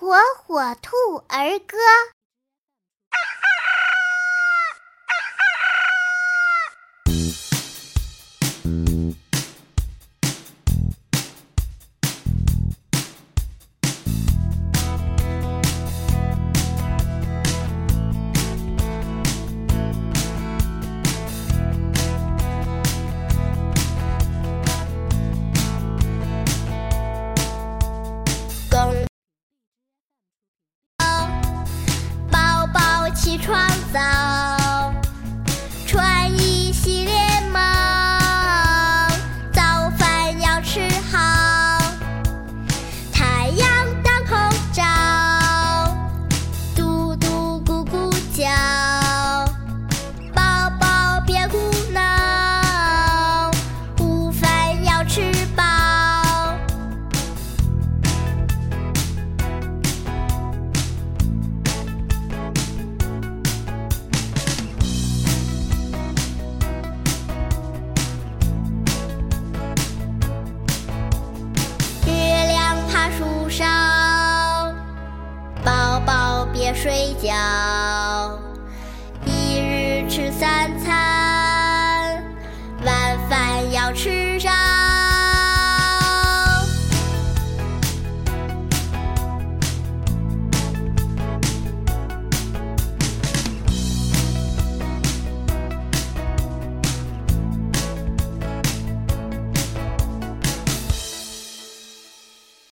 火火兔儿歌。睡觉，一日吃三餐，晚饭要吃上。